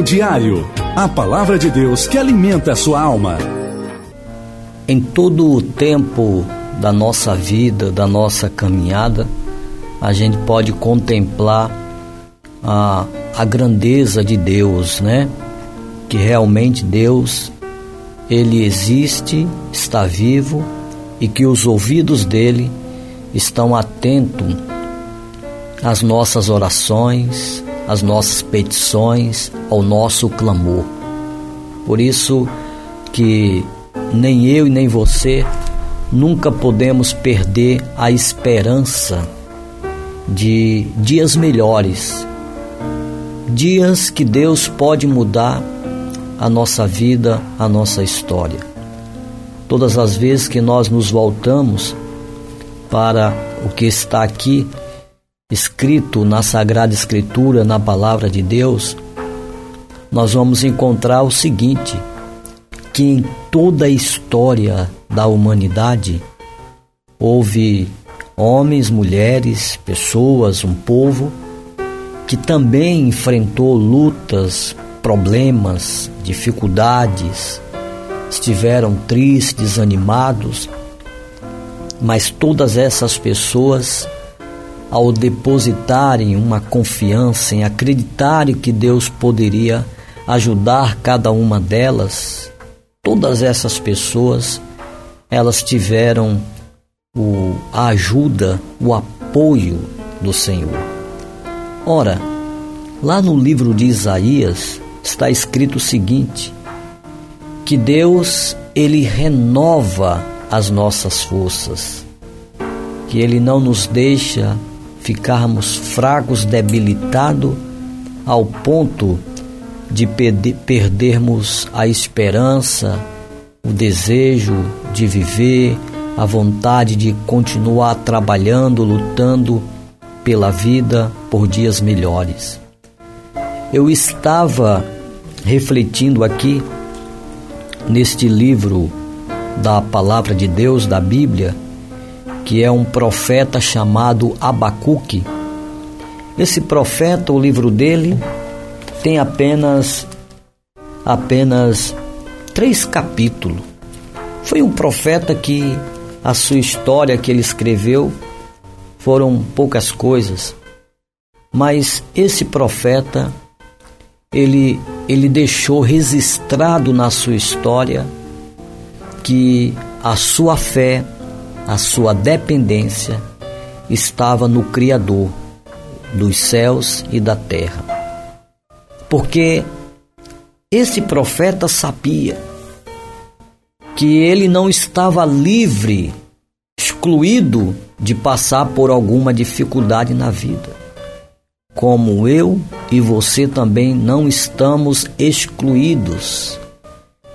Pão Diário. A palavra de Deus que alimenta a sua alma. Em todo o tempo da nossa vida, da nossa caminhada, a gente pode contemplar a, a grandeza de Deus, né? Que realmente Deus, Ele existe, está vivo e que os ouvidos dele estão atentos às nossas orações, às nossas petições, ao nosso clamor. Por isso que nem eu e nem você nunca podemos perder a esperança de dias melhores, dias que Deus pode mudar a nossa vida, a nossa história. Todas as vezes que nós nos voltamos para o que está aqui escrito na Sagrada Escritura, na Palavra de Deus, nós vamos encontrar o seguinte: que em toda a história da humanidade houve homens, mulheres, pessoas, um povo que também enfrentou lutas, problemas, dificuldades, estiveram tristes, animados, mas todas essas pessoas, ao depositarem uma confiança em acreditarem que Deus poderia ajudar cada uma delas, todas essas pessoas, elas tiveram o, a ajuda, o apoio do Senhor. Ora, lá no livro de Isaías está escrito o seguinte: que Deus ele renova as nossas forças, que ele não nos deixa ficarmos fracos, debilitados ao ponto de perdermos a esperança, o desejo de viver, a vontade de continuar trabalhando, lutando pela vida por dias melhores. Eu estava refletindo aqui neste livro da Palavra de Deus, da Bíblia, que é um profeta chamado Abacuque. Esse profeta, o livro dele, tem apenas apenas três capítulos. Foi um profeta que a sua história que ele escreveu foram poucas coisas, mas esse profeta ele ele deixou registrado na sua história que a sua fé, a sua dependência estava no Criador dos céus e da terra. Porque esse profeta sabia que ele não estava livre, excluído de passar por alguma dificuldade na vida. Como eu e você também não estamos excluídos.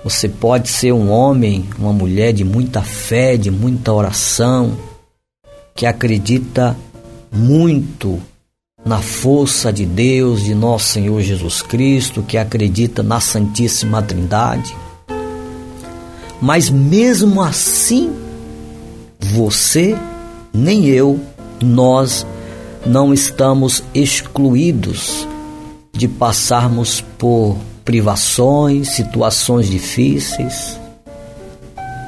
Você pode ser um homem, uma mulher de muita fé, de muita oração, que acredita muito na força de Deus, de nosso Senhor Jesus Cristo, que acredita na Santíssima Trindade. Mas mesmo assim, você, nem eu, nós não estamos excluídos de passarmos por privações, situações difíceis,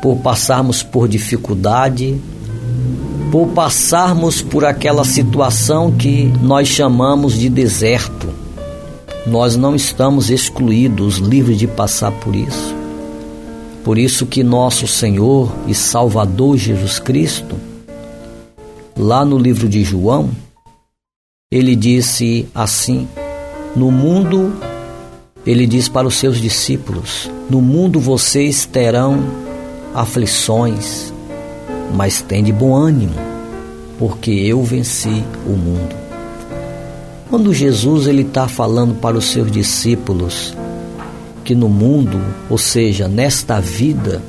por passarmos por dificuldade, por passarmos por aquela situação que nós chamamos de deserto. Nós não estamos excluídos, livres de passar por isso. Por isso que nosso Senhor e Salvador Jesus Cristo, lá no livro de João, ele disse assim: No mundo, ele diz para os seus discípulos: No mundo vocês terão aflições, mas tem de bom ânimo, porque eu venci o mundo. Quando Jesus ele está falando para os seus discípulos que no mundo, ou seja, nesta vida,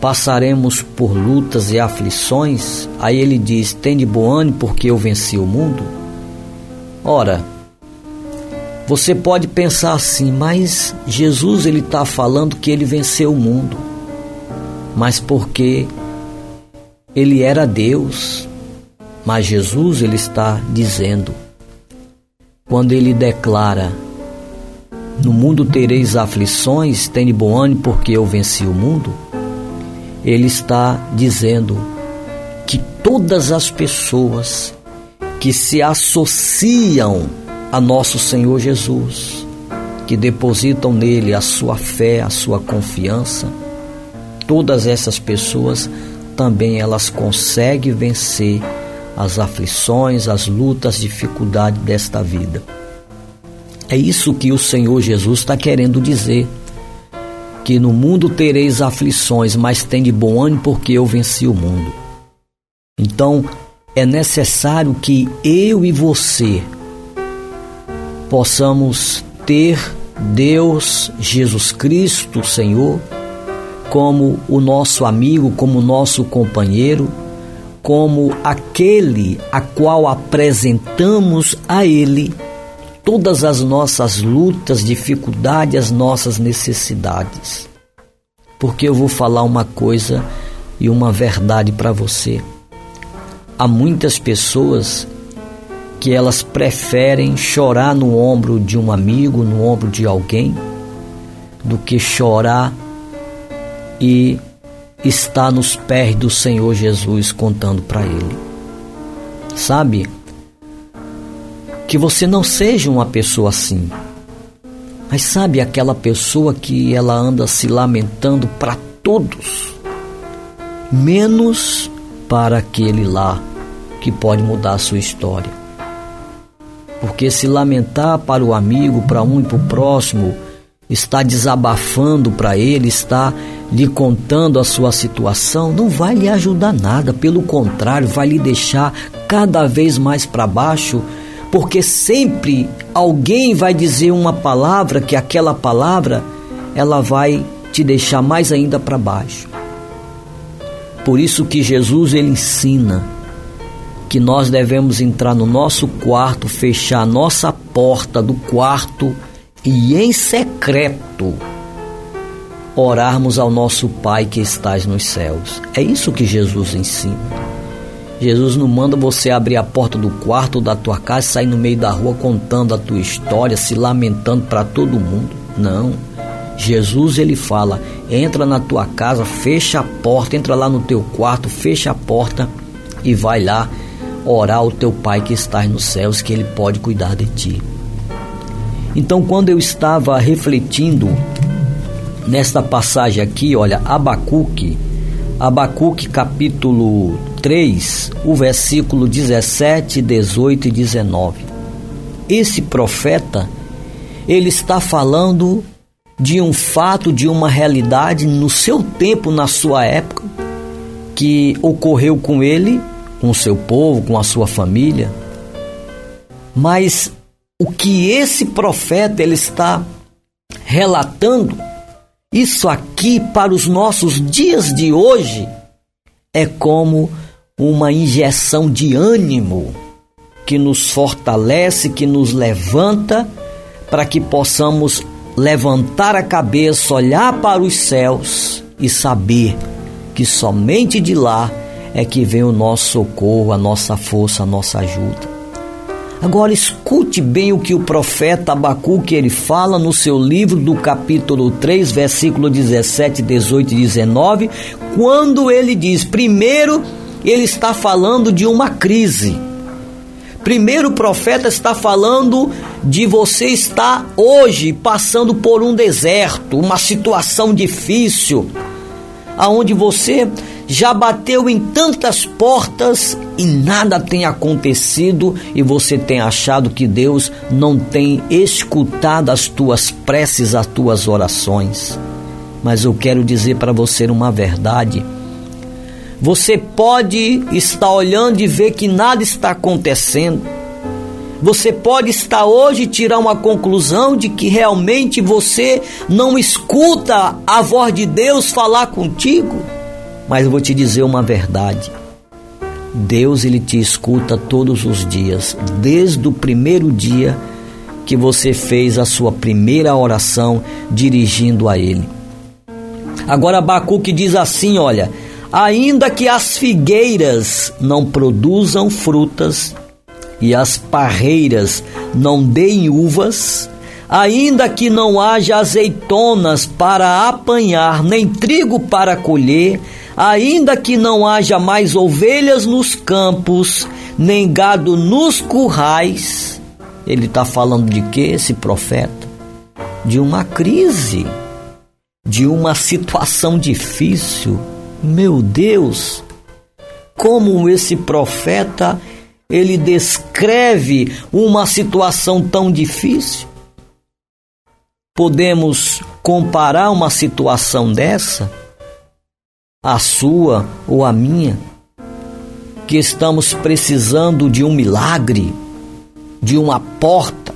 passaremos por lutas e aflições, aí ele diz: tem de bom ânimo porque eu venci o mundo. Ora, você pode pensar assim, mas Jesus ele está falando que ele venceu o mundo, mas porque ele era Deus. Mas Jesus ele está dizendo, quando ele declara no mundo tereis aflições, tem bom ânimo porque eu venci o mundo, ele está dizendo que todas as pessoas que se associam a nosso Senhor Jesus, que depositam nele a sua fé, a sua confiança, todas essas pessoas também elas conseguem vencer as aflições, as lutas, as dificuldades desta vida. É isso que o Senhor Jesus está querendo dizer. Que no mundo tereis aflições, mas tem de bom ânimo porque eu venci o mundo. Então, é necessário que eu e você possamos ter Deus, Jesus Cristo, Senhor, como o nosso amigo, como o nosso companheiro, como aquele a qual apresentamos a Ele todas as nossas lutas, dificuldades, as nossas necessidades. Porque eu vou falar uma coisa e uma verdade para você. Há muitas pessoas que elas preferem chorar no ombro de um amigo, no ombro de alguém, do que chorar e estar nos pés do Senhor Jesus contando para Ele. Sabe? que você não seja uma pessoa assim. Mas sabe aquela pessoa que ela anda se lamentando para todos, menos para aquele lá que pode mudar a sua história. Porque se lamentar para o amigo, para um e para o próximo, está desabafando para ele, está lhe contando a sua situação, não vai lhe ajudar nada, pelo contrário, vai lhe deixar cada vez mais para baixo porque sempre alguém vai dizer uma palavra que aquela palavra ela vai te deixar mais ainda para baixo. Por isso que Jesus ele ensina que nós devemos entrar no nosso quarto, fechar a nossa porta do quarto e em secreto orarmos ao nosso Pai que estás nos céus. É isso que Jesus ensina. Jesus não manda você abrir a porta do quarto da tua casa e sair no meio da rua contando a tua história, se lamentando para todo mundo. Não. Jesus ele fala: entra na tua casa, fecha a porta, entra lá no teu quarto, fecha a porta e vai lá orar ao teu Pai que está nos céus, que ele pode cuidar de ti. Então, quando eu estava refletindo nesta passagem aqui, olha, Abacuque, Abacuque capítulo 3, o versículo 17, 18 e 19. Esse profeta, ele está falando de um fato, de uma realidade no seu tempo, na sua época, que ocorreu com ele, com o seu povo, com a sua família. Mas o que esse profeta ele está relatando, isso aqui para os nossos dias de hoje, é como uma injeção de ânimo que nos fortalece, que nos levanta, para que possamos levantar a cabeça, olhar para os céus e saber que somente de lá é que vem o nosso socorro, a nossa força, a nossa ajuda. Agora escute bem o que o profeta Abacuque ele fala no seu livro do capítulo 3, versículo 17, 18 e 19, quando ele diz: "Primeiro ele está falando de uma crise. Primeiro o profeta está falando de você estar hoje passando por um deserto, uma situação difícil, aonde você já bateu em tantas portas e nada tem acontecido e você tem achado que Deus não tem escutado as tuas preces, as tuas orações. Mas eu quero dizer para você uma verdade você pode estar olhando e ver que nada está acontecendo. Você pode estar hoje tirar uma conclusão de que realmente você não escuta a voz de Deus falar contigo. Mas eu vou te dizer uma verdade. Deus ele te escuta todos os dias, desde o primeiro dia que você fez a sua primeira oração dirigindo a ele. Agora Abacuque diz assim, olha: Ainda que as figueiras não produzam frutas e as parreiras não deem uvas, ainda que não haja azeitonas para apanhar, nem trigo para colher, ainda que não haja mais ovelhas nos campos, nem gado nos currais. Ele está falando de que esse profeta? De uma crise, de uma situação difícil. Meu Deus, como esse profeta ele descreve uma situação tão difícil. Podemos comparar uma situação dessa, a sua ou a minha, que estamos precisando de um milagre, de uma porta.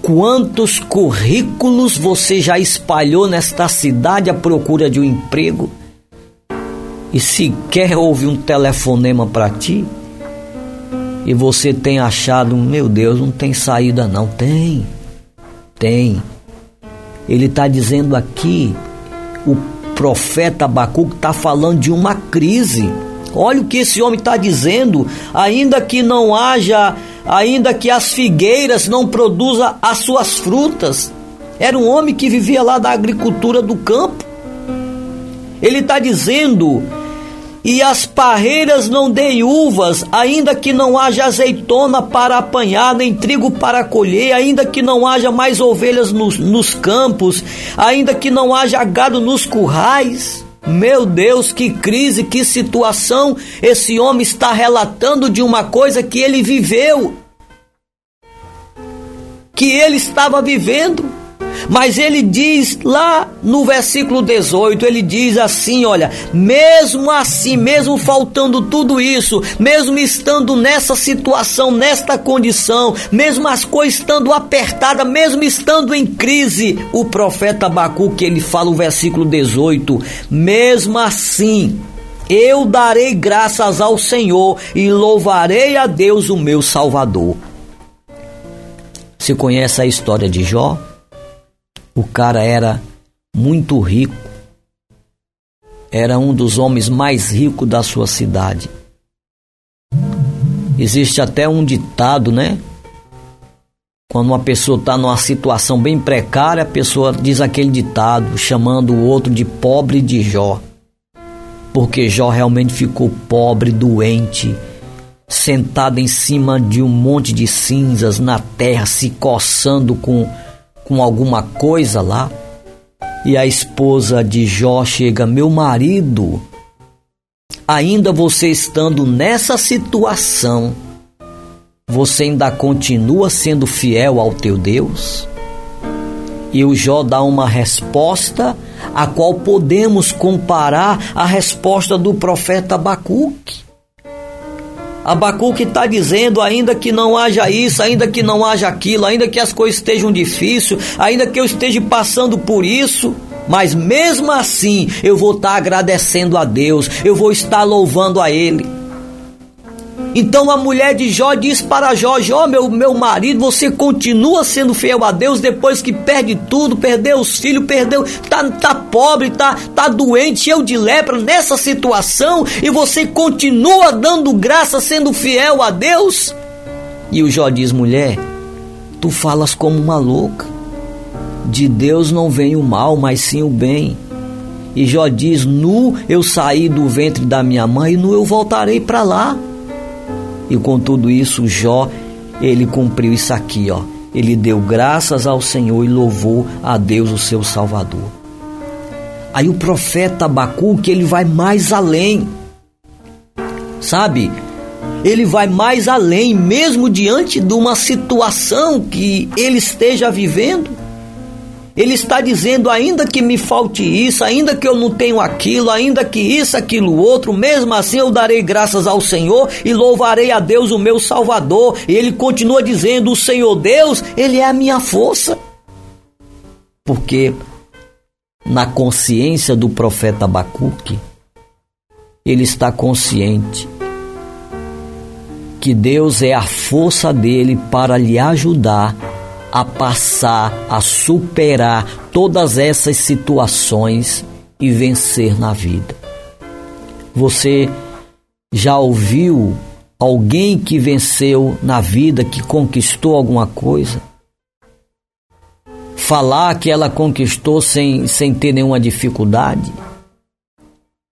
Quantos currículos você já espalhou nesta cidade à procura de um emprego? E sequer houve um telefonema para ti? E você tem achado, meu Deus, não tem saída não. Tem tem. Ele está dizendo aqui, o profeta Abacuque está falando de uma crise. Olha o que esse homem está dizendo. Ainda que não haja, ainda que as figueiras não produzam as suas frutas. Era um homem que vivia lá da agricultura do campo. Ele está dizendo e as parreiras não deem uvas, ainda que não haja azeitona para apanhar, nem trigo para colher, ainda que não haja mais ovelhas nos, nos campos, ainda que não haja gado nos currais. Meu Deus, que crise, que situação! Esse homem está relatando de uma coisa que ele viveu, que ele estava vivendo. Mas ele diz lá no versículo 18, ele diz assim, olha, mesmo assim, mesmo faltando tudo isso, mesmo estando nessa situação, nesta condição, mesmo as coisas estando apertadas, mesmo estando em crise, o profeta Abacuque, ele fala o versículo 18, mesmo assim, eu darei graças ao Senhor e louvarei a Deus o meu Salvador. Você conhece a história de Jó? O cara era muito rico. Era um dos homens mais ricos da sua cidade. Existe até um ditado, né? Quando uma pessoa está numa situação bem precária, a pessoa diz aquele ditado, chamando o outro de pobre de Jó. Porque Jó realmente ficou pobre, doente, sentado em cima de um monte de cinzas na terra, se coçando com com alguma coisa lá. E a esposa de Jó chega: Meu marido, ainda você estando nessa situação, você ainda continua sendo fiel ao teu Deus? E o Jó dá uma resposta a qual podemos comparar a resposta do profeta Abacuque. Abacuque está dizendo, ainda que não haja isso, ainda que não haja aquilo, ainda que as coisas estejam difíceis, ainda que eu esteja passando por isso, mas mesmo assim eu vou estar tá agradecendo a Deus, eu vou estar louvando a Ele. Então a mulher de Jó diz para Jó: Jó, meu, meu marido, você continua sendo fiel a Deus depois que perde tudo, perdeu os filhos, perdeu, tá, tá pobre, tá, tá doente, cheio de lepra nessa situação e você continua dando graça, sendo fiel a Deus? E o Jó diz: mulher, tu falas como uma louca. De Deus não vem o mal, mas sim o bem. E Jó diz: Nu eu saí do ventre da minha mãe e nu eu voltarei para lá. E com tudo isso, Jó, ele cumpriu isso aqui, ó. Ele deu graças ao Senhor e louvou a Deus, o seu Salvador. Aí o profeta Abacuque, ele vai mais além. Sabe? Ele vai mais além, mesmo diante de uma situação que ele esteja vivendo. Ele está dizendo: ainda que me falte isso, ainda que eu não tenho aquilo, ainda que isso, aquilo, outro, mesmo assim eu darei graças ao Senhor e louvarei a Deus, o meu Salvador. E ele continua dizendo: o Senhor Deus, Ele é a minha força. Porque na consciência do profeta Abacuque, ele está consciente que Deus é a força dele para lhe ajudar a passar, a superar todas essas situações e vencer na vida. Você já ouviu alguém que venceu na vida, que conquistou alguma coisa? falar que ela conquistou sem, sem ter nenhuma dificuldade.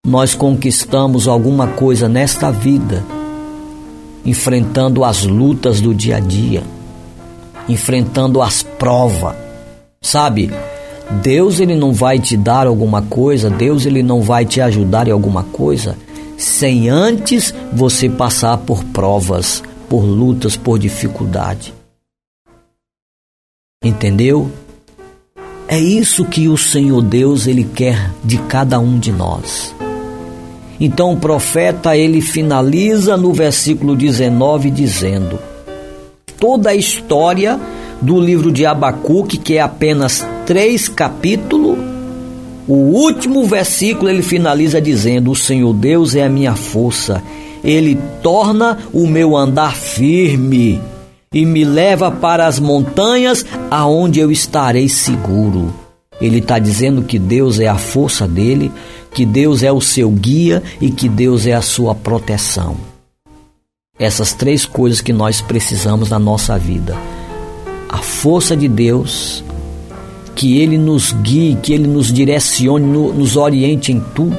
Nós conquistamos alguma coisa nesta vida, enfrentando as lutas do dia a dia, enfrentando as provas. Sabe? Deus ele não vai te dar alguma coisa, Deus ele não vai te ajudar em alguma coisa sem antes você passar por provas, por lutas, por dificuldade. Entendeu? É isso que o Senhor Deus ele quer de cada um de nós. Então o profeta ele finaliza no versículo 19 dizendo: toda a história do livro de Abacuque, que é apenas três capítulos, o último versículo ele finaliza dizendo: O Senhor Deus é a minha força, ele torna o meu andar firme e me leva para as montanhas aonde eu estarei seguro. Ele está dizendo que Deus é a força dele, que Deus é o seu guia e que Deus é a sua proteção. Essas três coisas que nós precisamos na nossa vida: a força de Deus, que Ele nos guie, que Ele nos direcione, nos oriente em tudo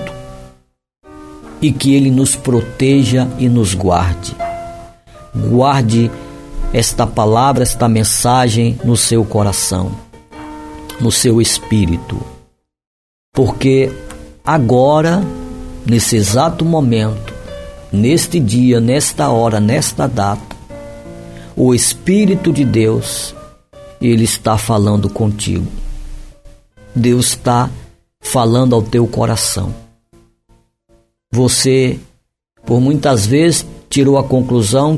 e que Ele nos proteja e nos guarde. Guarde esta palavra, esta mensagem no seu coração, no seu espírito, porque agora, nesse exato momento, neste dia, nesta hora, nesta data, o Espírito de Deus, ele está falando contigo. Deus está falando ao teu coração. Você, por muitas vezes, tirou a conclusão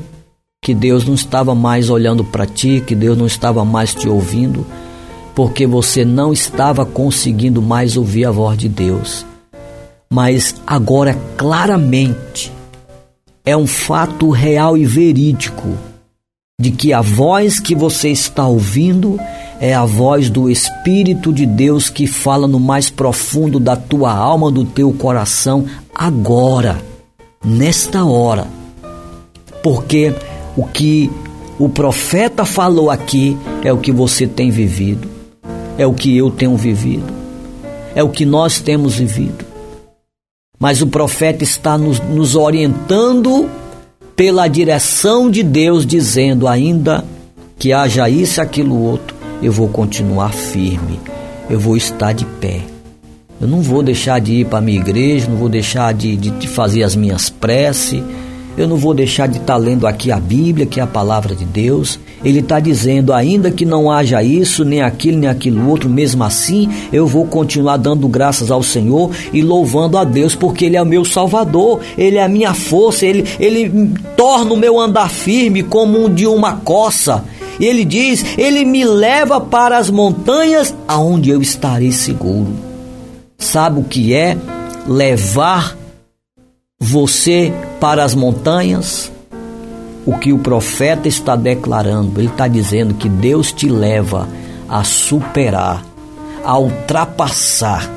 que Deus não estava mais olhando para ti, que Deus não estava mais te ouvindo, porque você não estava conseguindo mais ouvir a voz de Deus. Mas agora, claramente, é um fato real e verídico de que a voz que você está ouvindo é a voz do Espírito de Deus que fala no mais profundo da tua alma, do teu coração, agora, nesta hora. Porque o que o profeta falou aqui é o que você tem vivido, é o que eu tenho vivido, é o que nós temos vivido. Mas o profeta está nos, nos orientando pela direção de Deus, dizendo ainda que haja isso, aquilo, outro eu vou continuar firme, eu vou estar de pé. Eu não vou deixar de ir para a minha igreja, não vou deixar de, de, de fazer as minhas preces, eu não vou deixar de estar tá lendo aqui a Bíblia, que é a palavra de Deus. Ele está dizendo: ainda que não haja isso, nem aquilo, nem aquilo outro, mesmo assim, eu vou continuar dando graças ao Senhor e louvando a Deus, porque Ele é o meu Salvador, Ele é a minha força, Ele, Ele torna o meu andar firme como um de uma coça. E ele diz: Ele me leva para as montanhas aonde eu estarei seguro. Sabe o que é levar você para as montanhas? O que o profeta está declarando, ele está dizendo que Deus te leva a superar, a ultrapassar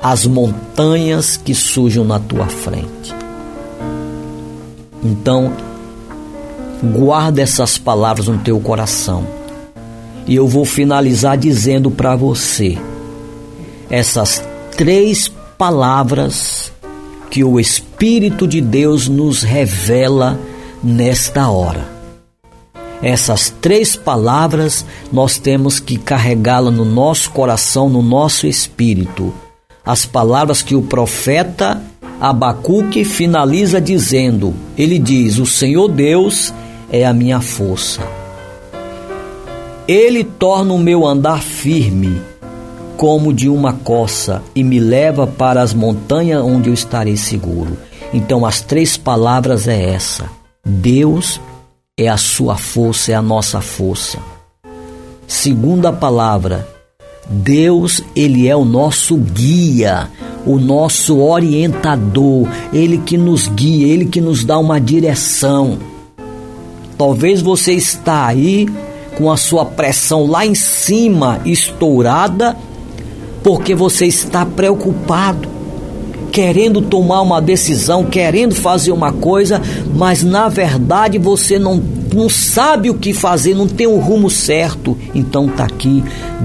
as montanhas que surjam na tua frente. Então, Guarda essas palavras no teu coração. E eu vou finalizar dizendo para você essas três palavras que o Espírito de Deus nos revela nesta hora. Essas três palavras nós temos que carregá-la no nosso coração, no nosso espírito. As palavras que o profeta Abacuque finaliza dizendo: Ele diz, O Senhor Deus é a minha força. Ele torna o meu andar firme, como de uma coça, e me leva para as montanhas onde eu estarei seguro. Então, as três palavras é essa: Deus é a sua força, é a nossa força. Segunda palavra, Deus, ele é o nosso guia, o nosso orientador, ele que nos guia, ele que nos dá uma direção. Talvez você está aí com a sua pressão lá em cima estourada, porque você está preocupado, querendo tomar uma decisão, querendo fazer uma coisa, mas na verdade você não não sabe o que fazer, não tem o rumo certo. Então tá aqui.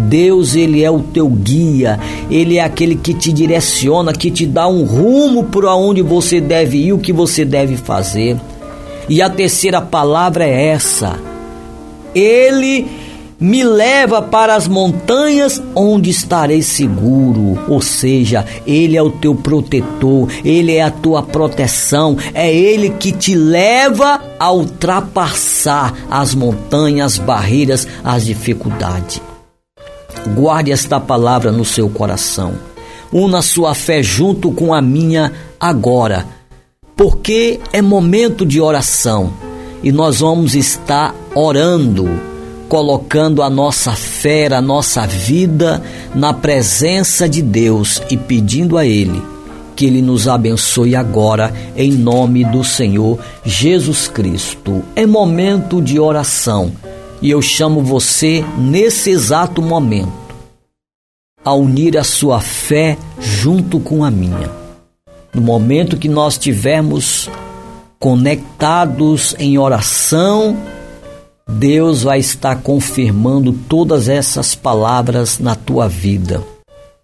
Deus, ele é o teu guia, ele é aquele que te direciona, que te dá um rumo para onde você deve ir, o que você deve fazer. E a terceira palavra é essa: Ele me leva para as montanhas onde estarei seguro. Ou seja, Ele é o teu protetor, Ele é a tua proteção, é Ele que te leva a ultrapassar as montanhas, as barreiras, as dificuldades. Guarde esta palavra no seu coração. Una sua fé junto com a minha agora, porque é momento de oração e nós vamos estar orando colocando a nossa fé, a nossa vida na presença de Deus e pedindo a Ele que Ele nos abençoe agora, em nome do Senhor Jesus Cristo. É momento de oração e eu chamo você nesse exato momento a unir a sua fé junto com a minha. No momento que nós estivermos conectados em oração, Deus vai estar confirmando todas essas palavras na tua vida.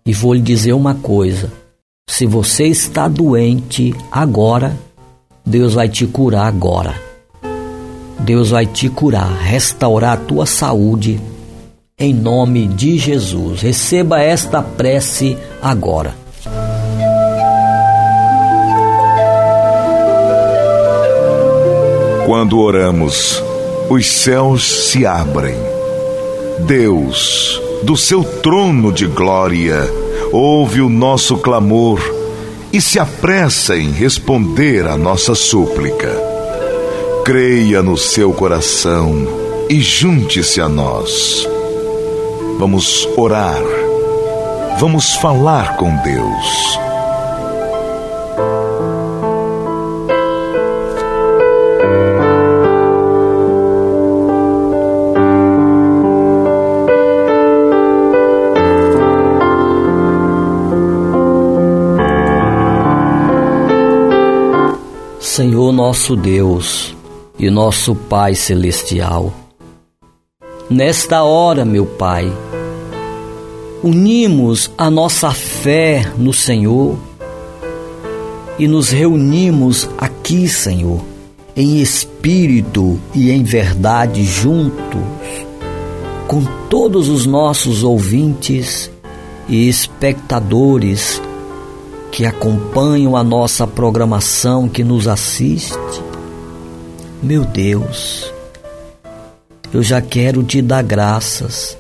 E vou lhe dizer uma coisa: se você está doente agora, Deus vai te curar agora. Deus vai te curar, restaurar a tua saúde em nome de Jesus. Receba esta prece agora. Quando oramos, os céus se abrem. Deus, do seu trono de glória, ouve o nosso clamor e se apressa em responder à nossa súplica. Creia no seu coração e junte-se a nós. Vamos orar. Vamos falar com Deus. Senhor nosso Deus e nosso Pai Celestial, nesta hora, meu Pai, unimos a nossa fé no Senhor e nos reunimos aqui, Senhor, em espírito e em verdade juntos, com todos os nossos ouvintes e espectadores que acompanham a nossa programação, que nos assiste. Meu Deus, eu já quero te dar graças,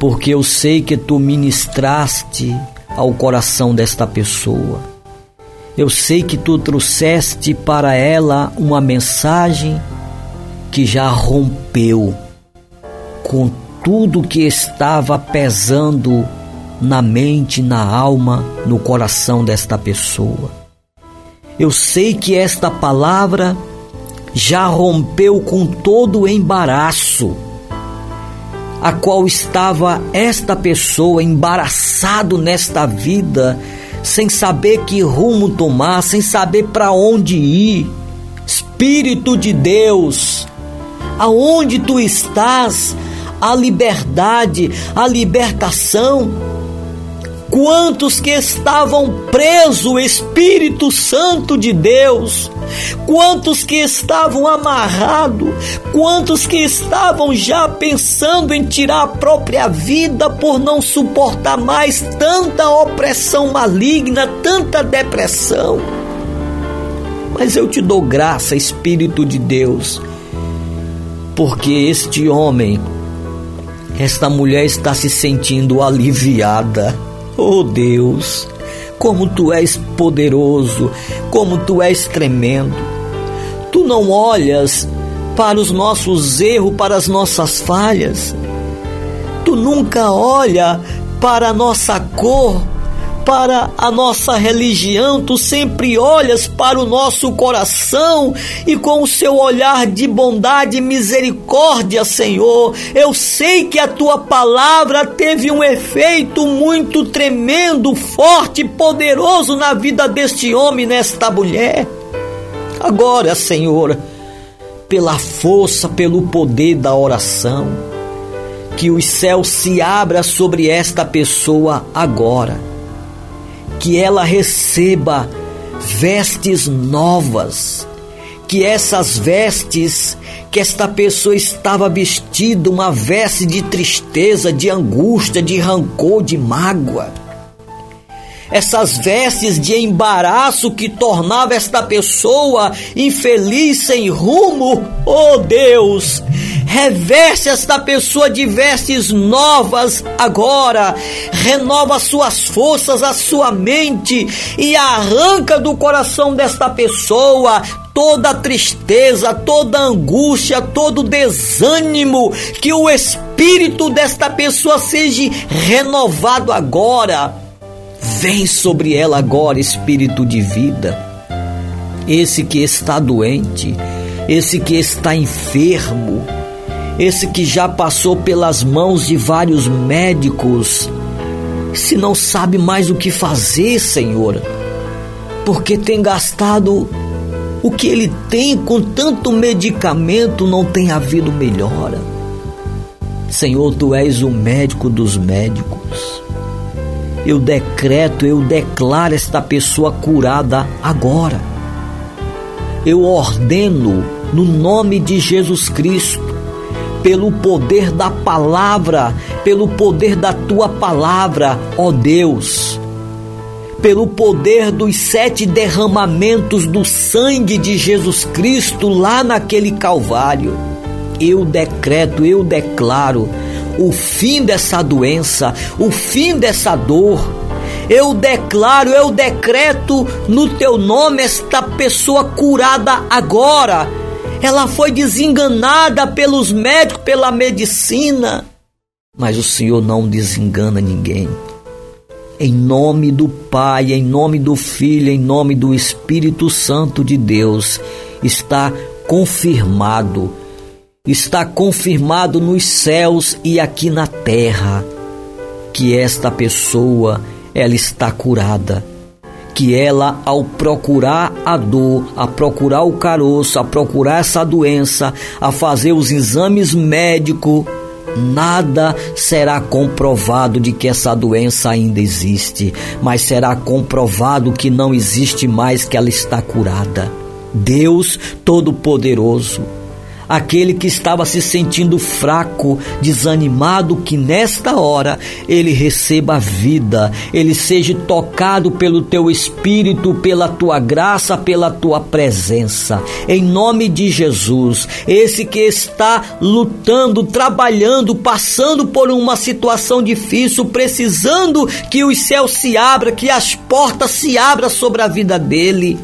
porque eu sei que tu ministraste ao coração desta pessoa. Eu sei que tu trouxeste para ela uma mensagem que já rompeu com tudo que estava pesando na mente, na alma, no coração desta pessoa. Eu sei que esta palavra já rompeu com todo o embaraço a qual estava esta pessoa embaraçado nesta vida, sem saber que rumo tomar, sem saber para onde ir. Espírito de Deus, aonde tu estás, a liberdade, a libertação Quantos que estavam presos, Espírito Santo de Deus, quantos que estavam amarrados, quantos que estavam já pensando em tirar a própria vida por não suportar mais tanta opressão maligna, tanta depressão. Mas eu te dou graça, Espírito de Deus, porque este homem, esta mulher está se sentindo aliviada Oh Deus, como tu és poderoso, como tu és tremendo. Tu não olhas para os nossos erros, para as nossas falhas. Tu nunca olha para a nossa cor, para a nossa religião, tu sempre olhas para o nosso coração e com o seu olhar de bondade e misericórdia, Senhor. Eu sei que a tua palavra teve um efeito muito tremendo, forte, poderoso na vida deste homem, nesta mulher. Agora, Senhor, pela força, pelo poder da oração. Que os céus se abra sobre esta pessoa agora. Que ela receba vestes novas. Que essas vestes que esta pessoa estava vestida, uma veste de tristeza, de angústia, de rancor, de mágoa essas vestes de embaraço que tornava esta pessoa infeliz sem rumo. Oh Deus, reveste esta pessoa de vestes novas agora, renova suas forças, a sua mente e arranca do coração desta pessoa toda tristeza, toda angústia, todo desânimo, que o espírito desta pessoa seja renovado agora Vem sobre ela agora, espírito de vida. Esse que está doente, esse que está enfermo, esse que já passou pelas mãos de vários médicos, se não sabe mais o que fazer, Senhor, porque tem gastado o que ele tem com tanto medicamento, não tem havido melhora. Senhor, tu és o médico dos médicos eu decreto, eu declaro esta pessoa curada agora. Eu ordeno no nome de Jesus Cristo, pelo poder da palavra, pelo poder da tua palavra, ó Deus, pelo poder dos sete derramamentos do sangue de Jesus Cristo lá naquele Calvário. Eu decreto, eu declaro o fim dessa doença, o fim dessa dor. Eu declaro, eu decreto no teu nome esta pessoa curada agora. Ela foi desenganada pelos médicos, pela medicina. Mas o Senhor não desengana ninguém. Em nome do Pai, em nome do Filho, em nome do Espírito Santo de Deus, está confirmado está confirmado nos céus e aqui na terra que esta pessoa ela está curada, que ela ao procurar a dor, a procurar o caroço, a procurar essa doença, a fazer os exames médicos, nada será comprovado de que essa doença ainda existe, mas será comprovado que não existe mais que ela está curada. Deus Todo-Poderoso aquele que estava se sentindo fraco, desanimado, que nesta hora ele receba vida, ele seja tocado pelo teu espírito, pela tua graça, pela tua presença. Em nome de Jesus, esse que está lutando, trabalhando, passando por uma situação difícil, precisando que os céus se abram, que as portas se abram sobre a vida dele,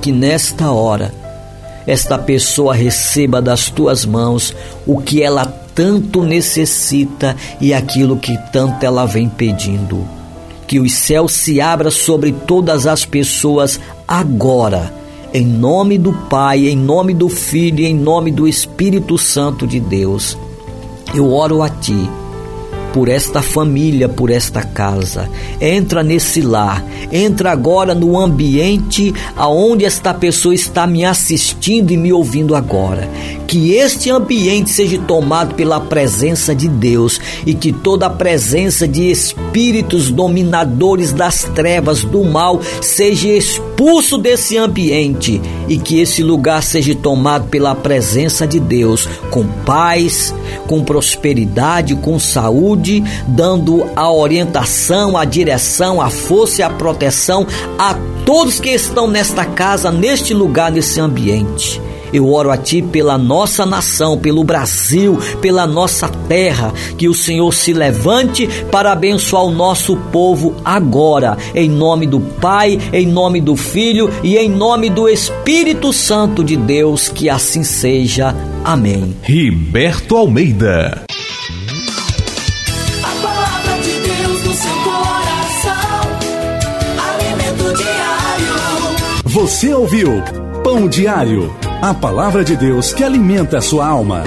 que nesta hora esta pessoa receba das tuas mãos o que ela tanto necessita e aquilo que tanto ela vem pedindo. Que os céus se abram sobre todas as pessoas agora, em nome do Pai, em nome do Filho e em nome do Espírito Santo de Deus. Eu oro a Ti por esta família, por esta casa. Entra nesse lar, entra agora no ambiente aonde esta pessoa está me assistindo e me ouvindo agora. Que este ambiente seja tomado pela presença de Deus e que toda a presença de espíritos dominadores das trevas do mal seja expulso desse ambiente e que esse lugar seja tomado pela presença de Deus com paz, com prosperidade, com saúde, dando a orientação, a direção, a força e a proteção a todos que estão nesta casa, neste lugar, nesse ambiente. Eu oro a Ti pela nossa nação, pelo Brasil, pela nossa terra, que o Senhor se levante para abençoar o nosso povo agora, em nome do Pai, em nome do Filho e em nome do Espírito Santo de Deus, que assim seja. Amém. Riberto Almeida. Você ouviu Pão Diário. A palavra de Deus que alimenta a sua alma.